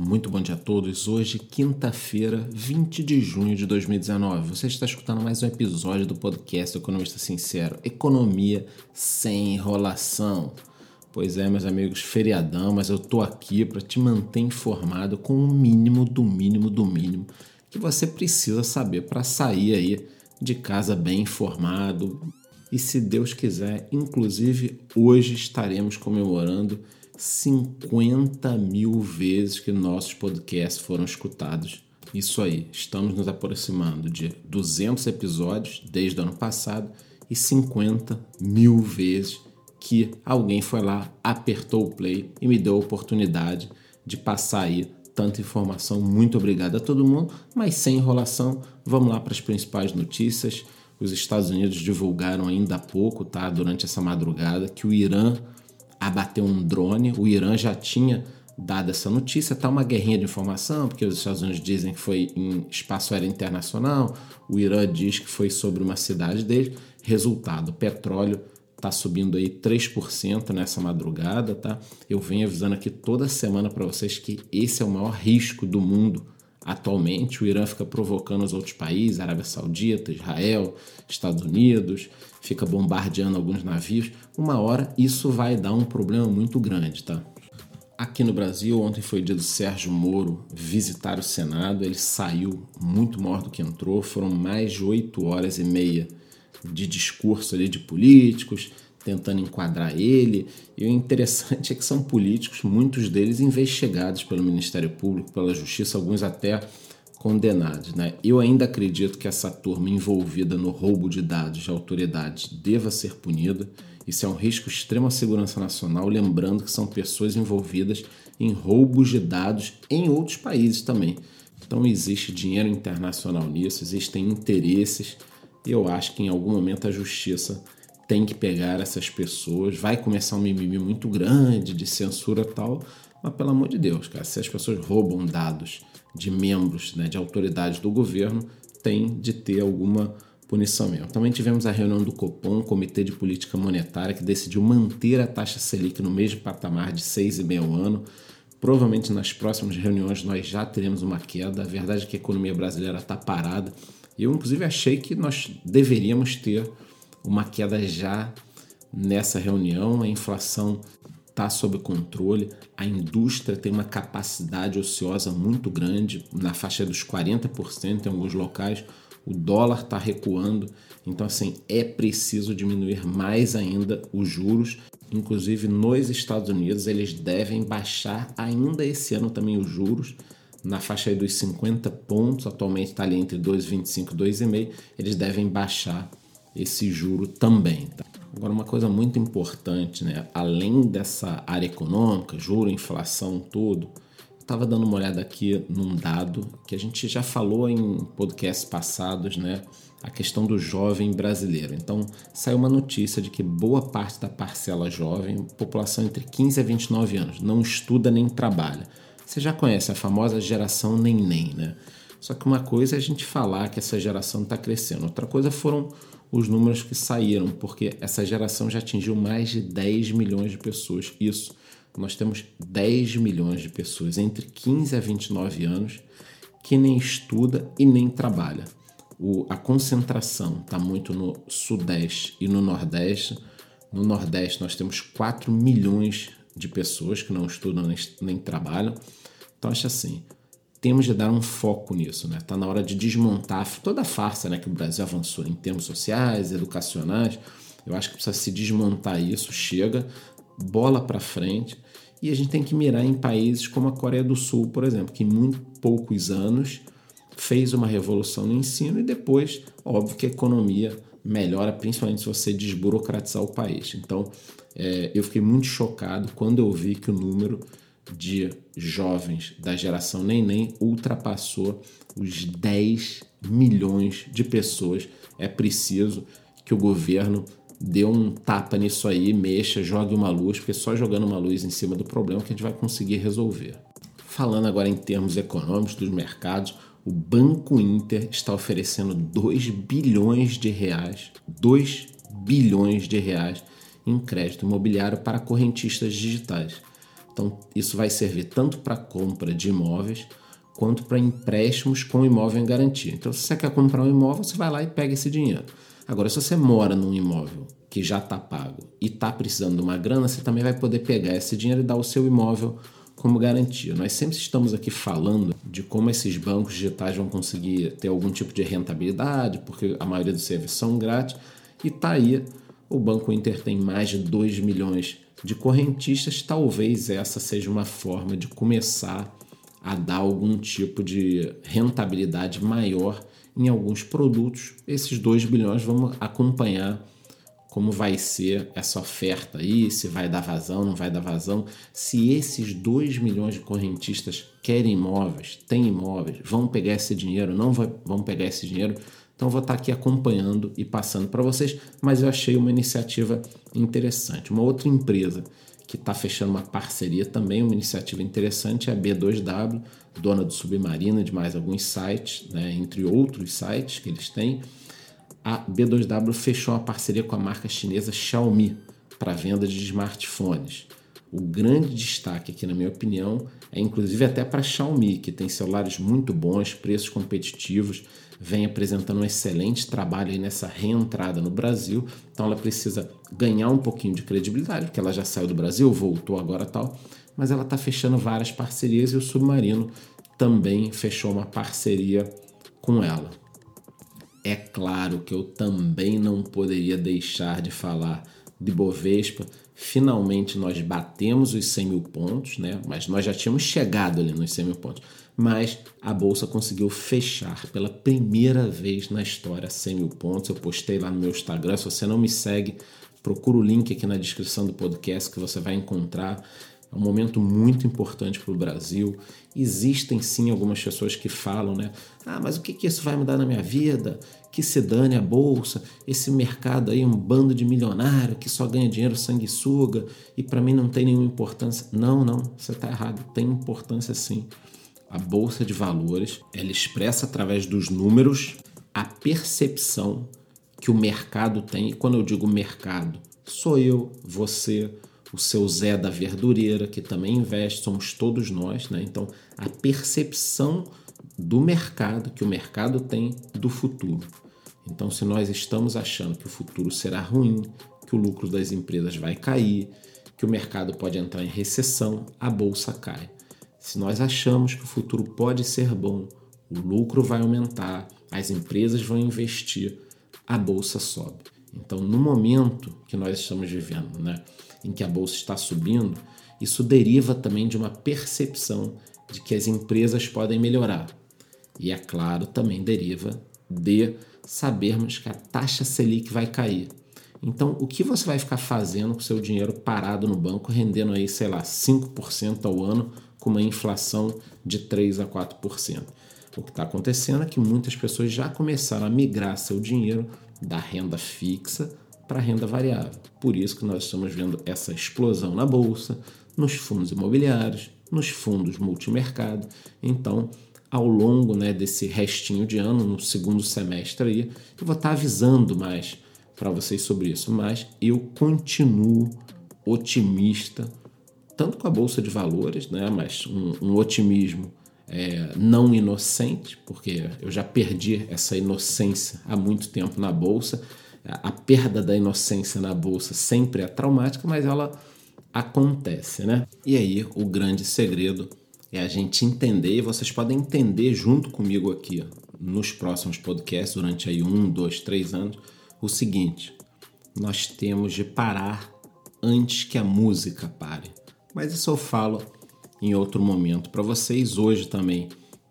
Muito bom dia a todos. Hoje, quinta-feira, 20 de junho de 2019. Você está escutando mais um episódio do podcast Economista Sincero. Economia sem enrolação. Pois é, meus amigos, feriadão, mas eu tô aqui para te manter informado com o mínimo do mínimo do mínimo que você precisa saber para sair aí de casa bem informado. E se Deus quiser, inclusive hoje estaremos comemorando 50 mil vezes que nossos podcasts foram escutados. Isso aí, estamos nos aproximando de 200 episódios desde o ano passado e 50 mil vezes que alguém foi lá, apertou o play e me deu a oportunidade de passar aí tanta informação. Muito obrigado a todo mundo, mas sem enrolação, vamos lá para as principais notícias. Os Estados Unidos divulgaram ainda há pouco, tá, durante essa madrugada, que o Irã abateu um drone. O Irã já tinha dado essa notícia. Está uma guerrinha de informação, porque os Estados Unidos dizem que foi em espaço aéreo internacional, o Irã diz que foi sobre uma cidade dele. Resultado: petróleo está subindo aí 3% nessa madrugada, tá? Eu venho avisando aqui toda semana para vocês que esse é o maior risco do mundo atualmente. O Irã fica provocando os outros países, Arábia Saudita, Israel, Estados Unidos, fica bombardeando alguns navios. Uma hora isso vai dar um problema muito grande, tá? Aqui no Brasil, ontem foi dia do Sérgio Moro visitar o Senado. Ele saiu muito maior do que entrou. Foram mais de oito horas e meia de discurso ali de políticos, tentando enquadrar ele. E o interessante é que são políticos, muitos deles investigados pelo Ministério Público, pela Justiça, alguns até condenados. Né? Eu ainda acredito que essa turma envolvida no roubo de dados de autoridades deva ser punida. Isso é um risco extremo à segurança nacional, lembrando que são pessoas envolvidas em roubos de dados em outros países também. Então existe dinheiro internacional nisso, existem interesses. E eu acho que em algum momento a justiça tem que pegar essas pessoas. Vai começar um mimimi muito grande de censura tal, mas pelo amor de Deus, cara, se as pessoas roubam dados de membros, né, de autoridades do governo, tem de ter alguma punição mesmo. Também tivemos a reunião do Copom, Comitê de Política Monetária, que decidiu manter a taxa Selic no mesmo patamar de 6,5 ao ano. Provavelmente nas próximas reuniões nós já teremos uma queda. A verdade é que a economia brasileira está parada. Eu, inclusive, achei que nós deveríamos ter uma queda já nessa reunião. A inflação está sob controle, a indústria tem uma capacidade ociosa muito grande, na faixa dos 40% em alguns locais, o dólar está recuando, então assim é preciso diminuir mais ainda os juros. Inclusive nos Estados Unidos eles devem baixar ainda esse ano também os juros na faixa dos 50 pontos, atualmente está ali entre 2,25 e 2,5, eles devem baixar esse juro também. Tá? Agora, uma coisa muito importante, né? além dessa área econômica, juro, inflação, tudo, estava dando uma olhada aqui num dado que a gente já falou em podcasts passados, né? A questão do jovem brasileiro. Então, saiu uma notícia de que boa parte da parcela jovem, população entre 15 a 29 anos, não estuda nem trabalha. Você já conhece a famosa geração neném, né? Só que uma coisa é a gente falar que essa geração está crescendo, outra coisa foram os números que saíram, porque essa geração já atingiu mais de 10 milhões de pessoas. Isso, nós temos 10 milhões de pessoas entre 15 a 29 anos que nem estuda e nem trabalha. O, a concentração está muito no Sudeste e no Nordeste. No Nordeste, nós temos 4 milhões de pessoas que não estudam nem, nem trabalham. Então, acho assim: temos de dar um foco nisso, né? Tá na hora de desmontar toda a farsa, né, que o Brasil avançou em termos sociais, educacionais. Eu acho que precisa se desmontar isso, chega, bola para frente. E a gente tem que mirar em países como a Coreia do Sul, por exemplo, que em muito poucos anos fez uma revolução no ensino e depois, óbvio que a economia melhora, principalmente se você desburocratizar o país. Então, é, eu fiquei muito chocado quando eu vi que o número de jovens da geração neném ultrapassou os 10 milhões de pessoas. É preciso que o governo dê um tapa nisso aí, mexa, jogue uma luz, porque só jogando uma luz em cima do problema que a gente vai conseguir resolver. Falando agora em termos econômicos dos mercados, o Banco Inter está oferecendo 2 bilhões de reais, 2 bilhões de reais em crédito imobiliário para correntistas digitais. Então, isso vai servir tanto para compra de imóveis quanto para empréstimos com imóvel em garantia. Então, se você quer comprar um imóvel, você vai lá e pega esse dinheiro. Agora, se você mora num imóvel que já está pago e está precisando de uma grana, você também vai poder pegar esse dinheiro e dar o seu imóvel como garantia. Nós sempre estamos aqui falando de como esses bancos digitais vão conseguir ter algum tipo de rentabilidade, porque a maioria dos serviços são grátis, e está aí. O Banco Inter tem mais de 2 milhões de correntistas. Talvez essa seja uma forma de começar a dar algum tipo de rentabilidade maior em alguns produtos. Esses 2 bilhões vamos acompanhar como vai ser essa oferta aí, se vai dar vazão, não vai dar vazão. Se esses 2 milhões de correntistas querem imóveis, têm imóveis, vão pegar esse dinheiro, não vão pegar esse dinheiro. Então vou estar aqui acompanhando e passando para vocês, mas eu achei uma iniciativa interessante. Uma outra empresa que está fechando uma parceria também, uma iniciativa interessante, é a B2W, dona do Submarino, de mais alguns sites, né, entre outros sites que eles têm a B2W fechou uma parceria com a marca chinesa Xiaomi para venda de smartphones. O grande destaque aqui, na minha opinião, é inclusive até para a Xiaomi, que tem celulares muito bons, preços competitivos, vem apresentando um excelente trabalho aí nessa reentrada no Brasil. Então ela precisa ganhar um pouquinho de credibilidade, porque ela já saiu do Brasil, voltou agora tal, mas ela está fechando várias parcerias e o Submarino também fechou uma parceria com ela. É claro que eu também não poderia deixar de falar de Bovespa. Finalmente nós batemos os 100 mil pontos, né? mas nós já tínhamos chegado ali nos 100 mil pontos. Mas a bolsa conseguiu fechar pela primeira vez na história 100 mil pontos. Eu postei lá no meu Instagram. Se você não me segue, procura o link aqui na descrição do podcast que você vai encontrar. É um momento muito importante para o Brasil. Existem sim algumas pessoas que falam, né? Ah, mas o que, que isso vai mudar na minha vida? Que se dane a bolsa, esse mercado aí, um bando de milionário que só ganha dinheiro sanguessuga e para mim não tem nenhuma importância. Não, não, você está errado. Tem importância sim. A bolsa de valores ela expressa através dos números a percepção que o mercado tem. E quando eu digo mercado, sou eu, você, o seu Zé da Verdureira, que também investe, somos todos nós, né? Então, a percepção do mercado, que o mercado tem do futuro. Então, se nós estamos achando que o futuro será ruim, que o lucro das empresas vai cair, que o mercado pode entrar em recessão, a bolsa cai. Se nós achamos que o futuro pode ser bom, o lucro vai aumentar, as empresas vão investir, a bolsa sobe. Então, no momento que nós estamos vivendo, né, em que a bolsa está subindo, isso deriva também de uma percepção de que as empresas podem melhorar. E é claro, também deriva de sabermos que a taxa Selic vai cair. Então, o que você vai ficar fazendo com seu dinheiro parado no banco, rendendo aí, sei lá, 5% ao ano, com uma inflação de 3 a 4%? O que está acontecendo é que muitas pessoas já começaram a migrar seu dinheiro da renda fixa para renda variável. Por isso que nós estamos vendo essa explosão na bolsa, nos fundos imobiliários, nos fundos multimercado. Então, ao longo né, desse restinho de ano, no segundo semestre aí, eu vou estar avisando mais para vocês sobre isso. Mas eu continuo otimista, tanto com a Bolsa de Valores, né, mas um, um otimismo é, não inocente, porque eu já perdi essa inocência há muito tempo na Bolsa. A perda da inocência na Bolsa sempre é traumática, mas ela acontece, né? E aí o grande segredo é a gente entender, e vocês podem entender junto comigo aqui nos próximos podcasts, durante aí um, dois, três anos, o seguinte: nós temos de parar antes que a música pare. Mas isso eu falo em outro momento para vocês. Hoje também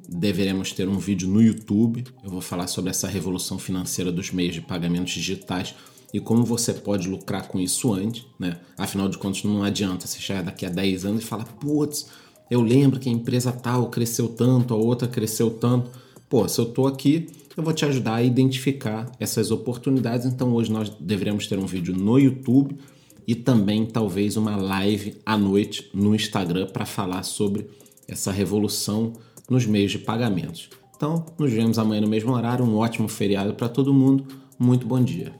deveremos ter um vídeo no YouTube. Eu vou falar sobre essa revolução financeira dos meios de pagamentos digitais e como você pode lucrar com isso antes, né? Afinal de contas, não adianta você chegar daqui a 10 anos e falar, putz, eu lembro que a empresa tal cresceu tanto, a outra cresceu tanto. Pô, se eu tô aqui, eu vou te ajudar a identificar essas oportunidades. Então hoje nós deveremos ter um vídeo no YouTube e também talvez uma live à noite no Instagram para falar sobre essa revolução nos meios de pagamentos. Então, nos vemos amanhã no mesmo horário. Um ótimo feriado para todo mundo. Muito bom dia.